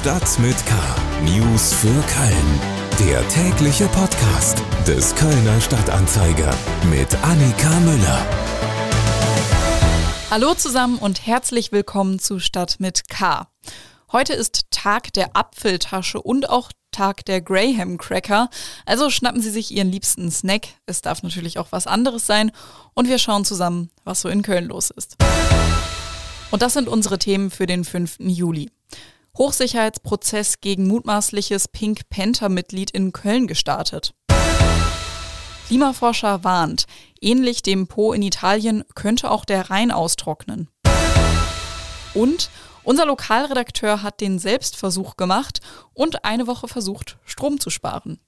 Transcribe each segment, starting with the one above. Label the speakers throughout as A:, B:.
A: Stadt mit K. News für Köln. Der tägliche Podcast des Kölner Stadtanzeiger mit Annika Müller.
B: Hallo zusammen und herzlich willkommen zu Stadt mit K. Heute ist Tag der Apfeltasche und auch Tag der Graham Cracker. Also schnappen Sie sich Ihren liebsten Snack. Es darf natürlich auch was anderes sein. Und wir schauen zusammen, was so in Köln los ist. Und das sind unsere Themen für den 5. Juli. Hochsicherheitsprozess gegen mutmaßliches Pink Panther-Mitglied in Köln gestartet. Klimaforscher warnt, ähnlich dem Po in Italien könnte auch der Rhein austrocknen. Und unser Lokalredakteur hat den Selbstversuch gemacht und eine Woche versucht, Strom zu sparen.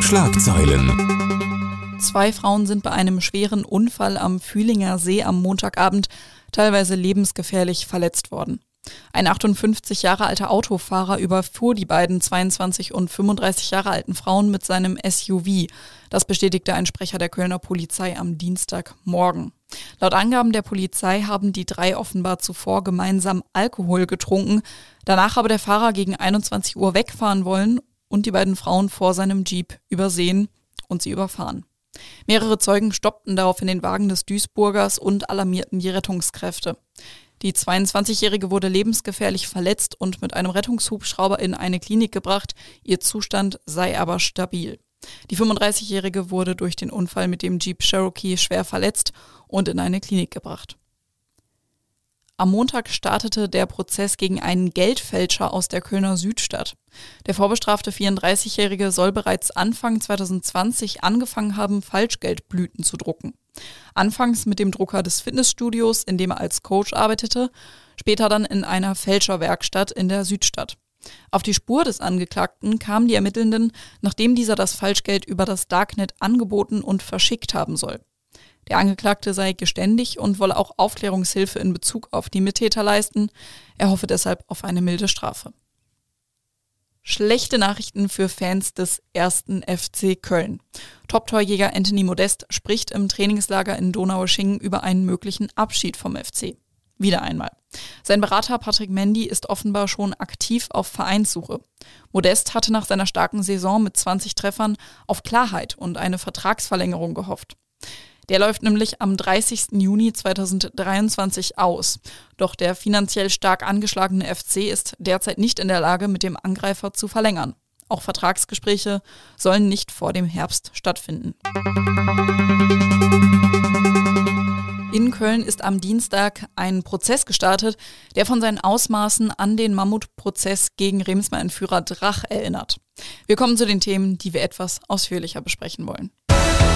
A: Schlagzeilen.
B: Zwei Frauen sind bei einem schweren Unfall am Fühlinger See am Montagabend teilweise lebensgefährlich verletzt worden. Ein 58 Jahre alter Autofahrer überfuhr die beiden 22 und 35 Jahre alten Frauen mit seinem SUV. Das bestätigte ein Sprecher der Kölner Polizei am Dienstagmorgen. Laut Angaben der Polizei haben die drei offenbar zuvor gemeinsam Alkohol getrunken. Danach habe der Fahrer gegen 21 Uhr wegfahren wollen und die beiden Frauen vor seinem Jeep übersehen und sie überfahren. Mehrere Zeugen stoppten daraufhin den Wagen des Duisburgers und alarmierten die Rettungskräfte. Die 22-Jährige wurde lebensgefährlich verletzt und mit einem Rettungshubschrauber in eine Klinik gebracht. Ihr Zustand sei aber stabil. Die 35-Jährige wurde durch den Unfall mit dem Jeep Cherokee schwer verletzt und in eine Klinik gebracht. Am Montag startete der Prozess gegen einen Geldfälscher aus der Kölner Südstadt. Der vorbestrafte 34-Jährige soll bereits Anfang 2020 angefangen haben, Falschgeldblüten zu drucken. Anfangs mit dem Drucker des Fitnessstudios, in dem er als Coach arbeitete, später dann in einer Fälscherwerkstatt in der Südstadt. Auf die Spur des Angeklagten kamen die Ermittelnden, nachdem dieser das Falschgeld über das Darknet angeboten und verschickt haben soll. Der Angeklagte sei geständig und wolle auch Aufklärungshilfe in Bezug auf die Mittäter leisten. Er hoffe deshalb auf eine milde Strafe. Schlechte Nachrichten für Fans des ersten FC Köln. Top-Torjäger Anthony Modest spricht im Trainingslager in Donaueschingen über einen möglichen Abschied vom FC. Wieder einmal. Sein Berater Patrick Mendy ist offenbar schon aktiv auf Vereinssuche. Modest hatte nach seiner starken Saison mit 20 Treffern auf Klarheit und eine Vertragsverlängerung gehofft. Der läuft nämlich am 30. Juni 2023 aus. Doch der finanziell stark angeschlagene FC ist derzeit nicht in der Lage, mit dem Angreifer zu verlängern. Auch Vertragsgespräche sollen nicht vor dem Herbst stattfinden. In Köln ist am Dienstag ein Prozess gestartet, der von seinen Ausmaßen an den Mammutprozess gegen Remsmar-Entführer Drach erinnert. Wir kommen zu den Themen, die wir etwas ausführlicher besprechen wollen.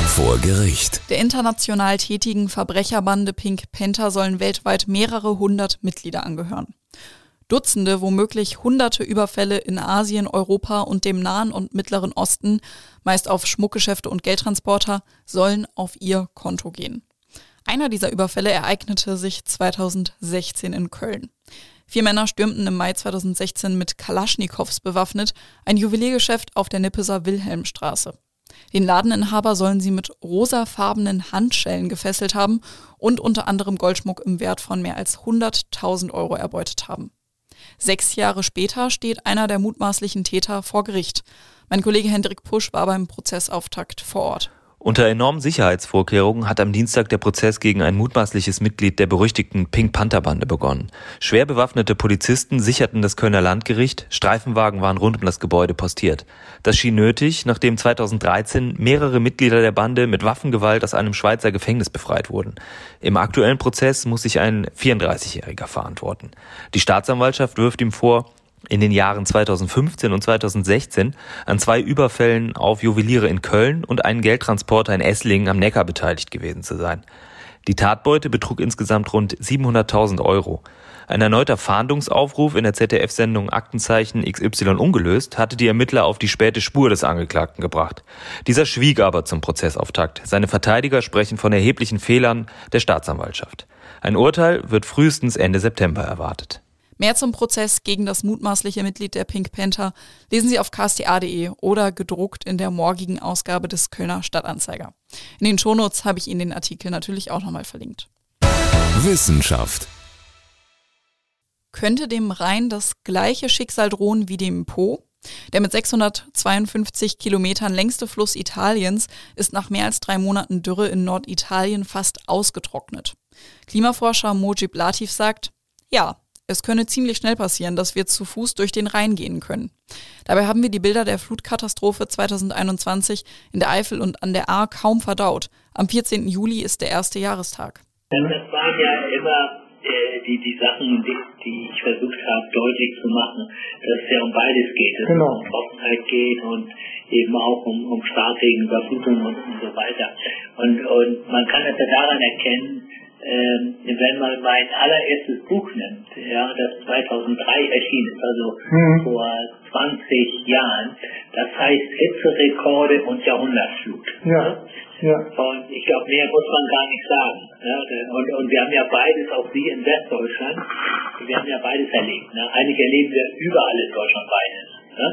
A: Vor Gericht.
B: Der international tätigen Verbrecherbande Pink Panther sollen weltweit mehrere hundert Mitglieder angehören. Dutzende, womöglich hunderte Überfälle in Asien, Europa und dem Nahen und Mittleren Osten, meist auf Schmuckgeschäfte und Geldtransporter, sollen auf ihr Konto gehen. Einer dieser Überfälle ereignete sich 2016 in Köln. Vier Männer stürmten im Mai 2016 mit Kalaschnikows bewaffnet ein Juweliergeschäft auf der Nippeser Wilhelmstraße. Den Ladeninhaber sollen sie mit rosafarbenen Handschellen gefesselt haben und unter anderem Goldschmuck im Wert von mehr als 100.000 Euro erbeutet haben. Sechs Jahre später steht einer der mutmaßlichen Täter vor Gericht. Mein Kollege Hendrik Pusch war beim Prozessauftakt vor Ort.
C: Unter enormen Sicherheitsvorkehrungen hat am Dienstag der Prozess gegen ein mutmaßliches Mitglied der berüchtigten Pink Panther Bande begonnen. Schwer bewaffnete Polizisten sicherten das Kölner Landgericht, Streifenwagen waren rund um das Gebäude postiert. Das schien nötig, nachdem 2013 mehrere Mitglieder der Bande mit Waffengewalt aus einem Schweizer Gefängnis befreit wurden. Im aktuellen Prozess muss sich ein 34-Jähriger verantworten. Die Staatsanwaltschaft wirft ihm vor, in den Jahren 2015 und 2016 an zwei Überfällen auf Juweliere in Köln und einen Geldtransporter in Esslingen am Neckar beteiligt gewesen zu sein. Die Tatbeute betrug insgesamt rund 700.000 Euro. Ein erneuter Fahndungsaufruf in der ZDF-Sendung Aktenzeichen XY ungelöst hatte die Ermittler auf die späte Spur des Angeklagten gebracht. Dieser schwieg aber zum Prozessauftakt. Seine Verteidiger sprechen von erheblichen Fehlern der Staatsanwaltschaft. Ein Urteil wird frühestens Ende September erwartet.
B: Mehr zum Prozess gegen das mutmaßliche Mitglied der Pink Panther lesen Sie auf ksta.de oder gedruckt in der morgigen Ausgabe des Kölner Stadtanzeiger. In den Shownotes habe ich Ihnen den Artikel natürlich auch nochmal verlinkt.
A: Wissenschaft.
B: könnte dem Rhein das gleiche Schicksal drohen wie dem Po? Der mit 652 Kilometern längste Fluss Italiens ist nach mehr als drei Monaten Dürre in Norditalien fast ausgetrocknet. Klimaforscher Mojib Latif sagt, ja, es könne ziemlich schnell passieren, dass wir zu Fuß durch den Rhein gehen können. Dabei haben wir die Bilder der Flutkatastrophe 2021 in der Eifel und an der Ahr kaum verdaut. Am 14. Juli ist der erste Jahrestag.
D: Das waren ja immer äh, die, die Sachen, die, die ich versucht habe deutlich zu machen, dass es ja um beides geht. Dass genau. es um Trockenheit geht und eben auch um, um Starkregen, Überflutung und, und so weiter. Und, und man kann das ja daran erkennen, ähm, wenn man mein allererstes Buch nimmt, ja, das 2003 erschienen ist, also mhm. vor 20 Jahren, das heißt Hitzerekorde und Jahrhundertflut. Ja. Ja. Und ich glaube, mehr muss man gar nicht sagen. Ja, und, und wir haben ja beides, auch Sie in Westdeutschland, wir haben ja beides erlebt. Ne? Eigentlich erleben wir überall in Deutschland beides. Ne?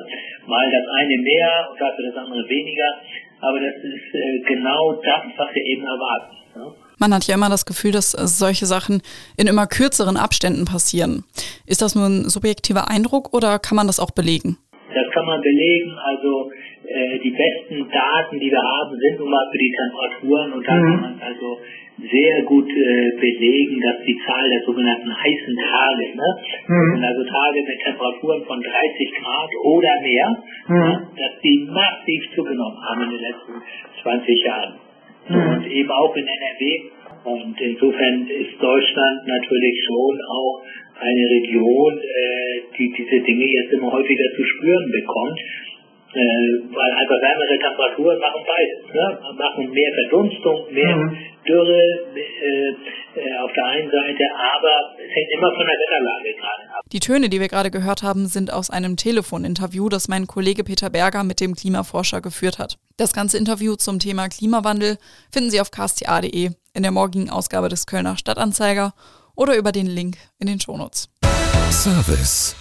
D: Mal das eine mehr und dafür das andere weniger, aber das ist äh, genau das, was wir eben erwarten. Ne?
B: Man hat ja immer das Gefühl, dass äh, solche Sachen in immer kürzeren Abständen passieren. Ist das nur ein subjektiver Eindruck oder kann man das auch belegen?
D: Das kann man belegen. Also äh, die besten Daten, die wir haben, sind nun mal für die Temperaturen und da mhm. kann man also sehr gut äh, belegen, dass die Zahl der sogenannten heißen Tage, ne, mhm. also Tage mit Temperaturen von 30 Grad oder mehr, mhm. ne, dass die massiv zugenommen haben in den letzten 20 Jahren. Mhm. Und eben auch in NRW. Und insofern ist Deutschland natürlich schon auch eine Region, äh, die diese Dinge jetzt immer häufiger zu spüren bekommt. Äh, weil einfach wärmere Temperaturen machen beides. Ne? Machen mehr Verdunstung, mehr mhm. Dürre äh, auf der einen Seite, aber es hängt immer von der Wetterlage gerade ab.
B: Die Töne, die wir gerade gehört haben, sind aus einem Telefoninterview, das mein Kollege Peter Berger mit dem Klimaforscher geführt hat. Das ganze Interview zum Thema Klimawandel finden Sie auf ksta.de in der morgigen Ausgabe des Kölner Stadtanzeiger oder über den Link in den Shownotes.
E: Service.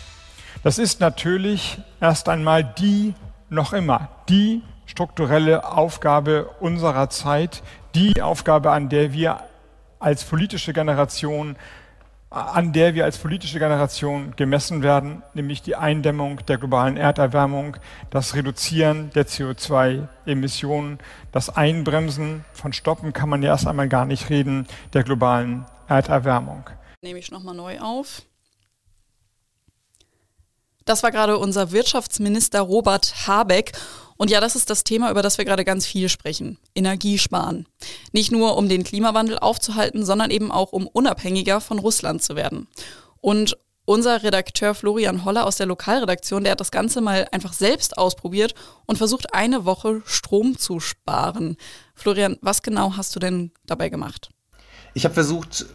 E: Das ist natürlich erst einmal die noch immer die strukturelle Aufgabe unserer Zeit, die Aufgabe, an der wir als politische Generation an der wir als politische Generation gemessen werden, nämlich die Eindämmung der globalen Erderwärmung, das Reduzieren der CO2-Emissionen, das Einbremsen von Stoppen kann man ja erst einmal gar nicht reden, der globalen Erderwärmung.
B: Nehme ich nochmal neu auf. Das war gerade unser Wirtschaftsminister Robert Habeck. Und ja, das ist das Thema, über das wir gerade ganz viel sprechen. Energiesparen. Nicht nur, um den Klimawandel aufzuhalten, sondern eben auch, um unabhängiger von Russland zu werden. Und unser Redakteur Florian Holler aus der Lokalredaktion, der hat das Ganze mal einfach selbst ausprobiert und versucht, eine Woche Strom zu sparen. Florian, was genau hast du denn dabei gemacht?
F: Ich habe versucht,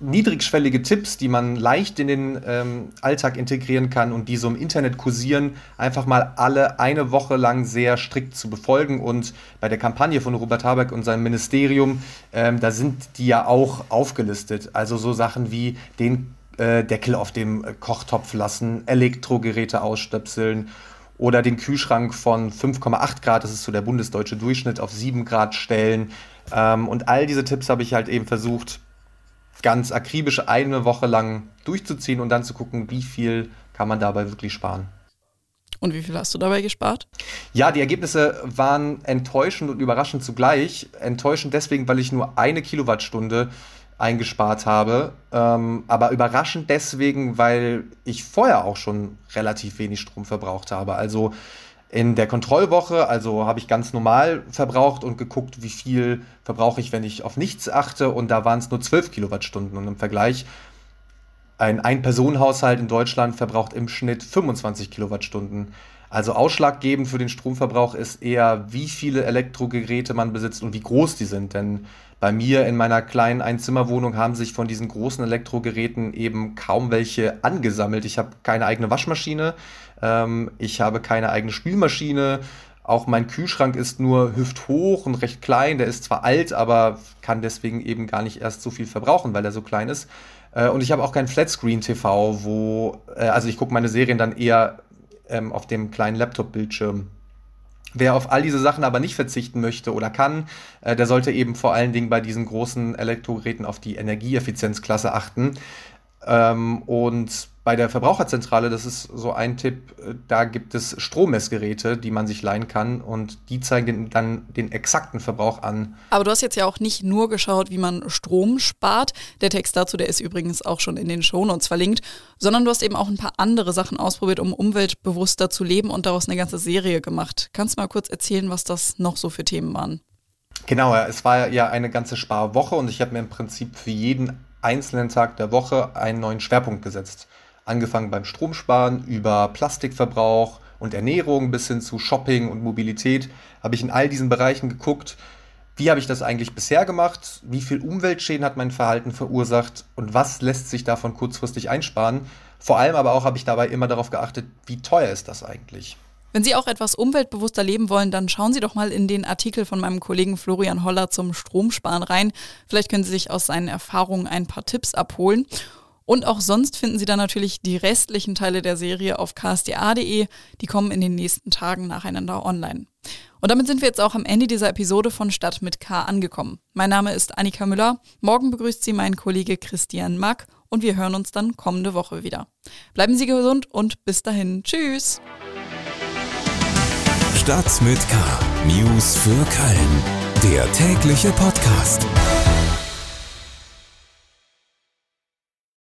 F: niedrigschwellige Tipps, die man leicht in den ähm, Alltag integrieren kann und die so im Internet kursieren, einfach mal alle eine Woche lang sehr strikt zu befolgen. Und bei der Kampagne von Robert Habeck und seinem Ministerium, ähm, da sind die ja auch aufgelistet. Also so Sachen wie den äh, Deckel auf dem Kochtopf lassen, Elektrogeräte ausstöpseln oder den Kühlschrank von 5,8 Grad, das ist so der bundesdeutsche Durchschnitt, auf 7 Grad stellen. Ähm, und all diese Tipps habe ich halt eben versucht, ganz akribisch eine Woche lang durchzuziehen und dann zu gucken, wie viel kann man dabei wirklich sparen.
B: Und wie viel hast du dabei gespart?
F: Ja, die Ergebnisse waren enttäuschend und überraschend zugleich. Enttäuschend deswegen, weil ich nur eine Kilowattstunde eingespart habe, ähm, aber überraschend deswegen, weil ich vorher auch schon relativ wenig Strom verbraucht habe. Also in der Kontrollwoche, also habe ich ganz normal verbraucht und geguckt, wie viel verbrauche ich, wenn ich auf nichts achte. Und da waren es nur 12 Kilowattstunden. Und im Vergleich, ein Ein-Personen-Haushalt in Deutschland verbraucht im Schnitt 25 Kilowattstunden. Also ausschlaggebend für den Stromverbrauch ist eher, wie viele Elektrogeräte man besitzt und wie groß die sind. Denn bei mir in meiner kleinen Einzimmerwohnung haben sich von diesen großen Elektrogeräten eben kaum welche angesammelt. Ich habe keine eigene Waschmaschine, ähm, ich habe keine eigene Spülmaschine. Auch mein Kühlschrank ist nur hüfthoch und recht klein. Der ist zwar alt, aber kann deswegen eben gar nicht erst so viel verbrauchen, weil er so klein ist. Äh, und ich habe auch kein Flatscreen-TV, wo, äh, also ich gucke meine Serien dann eher ähm, auf dem kleinen Laptop-Bildschirm. Wer auf all diese Sachen aber nicht verzichten möchte oder kann, äh, der sollte eben vor allen Dingen bei diesen großen Elektrogeräten auf die Energieeffizienzklasse achten. Ähm, und bei der Verbraucherzentrale, das ist so ein Tipp, äh, da gibt es Strommessgeräte, die man sich leihen kann und die zeigen dann den exakten Verbrauch an.
B: Aber du hast jetzt ja auch nicht nur geschaut, wie man Strom spart. Der Text dazu, der ist übrigens auch schon in den Shownotes verlinkt, sondern du hast eben auch ein paar andere Sachen ausprobiert, um umweltbewusster zu leben und daraus eine ganze Serie gemacht. Kannst du mal kurz erzählen, was das noch so für Themen waren?
F: Genau, es war ja eine ganze Sparwoche und ich habe mir im Prinzip für jeden einzelnen Tag der Woche einen neuen Schwerpunkt gesetzt angefangen beim Stromsparen über Plastikverbrauch und Ernährung bis hin zu Shopping und Mobilität, habe ich in all diesen Bereichen geguckt, wie habe ich das eigentlich bisher gemacht, wie viel Umweltschäden hat mein Verhalten verursacht und was lässt sich davon kurzfristig einsparen. Vor allem aber auch habe ich dabei immer darauf geachtet, wie teuer ist das eigentlich.
B: Wenn Sie auch etwas umweltbewusster leben wollen, dann schauen Sie doch mal in den Artikel von meinem Kollegen Florian Holler zum Stromsparen rein. Vielleicht können Sie sich aus seinen Erfahrungen ein paar Tipps abholen. Und auch sonst finden Sie dann natürlich die restlichen Teile der Serie auf ksta.de. Die kommen in den nächsten Tagen nacheinander online. Und damit sind wir jetzt auch am Ende dieser Episode von Stadt mit K angekommen. Mein Name ist Annika Müller. Morgen begrüßt Sie mein Kollege Christian Mack und wir hören uns dann kommende Woche wieder. Bleiben Sie gesund und bis dahin. Tschüss.
A: Stadt mit K. News für Köln. Der tägliche Podcast.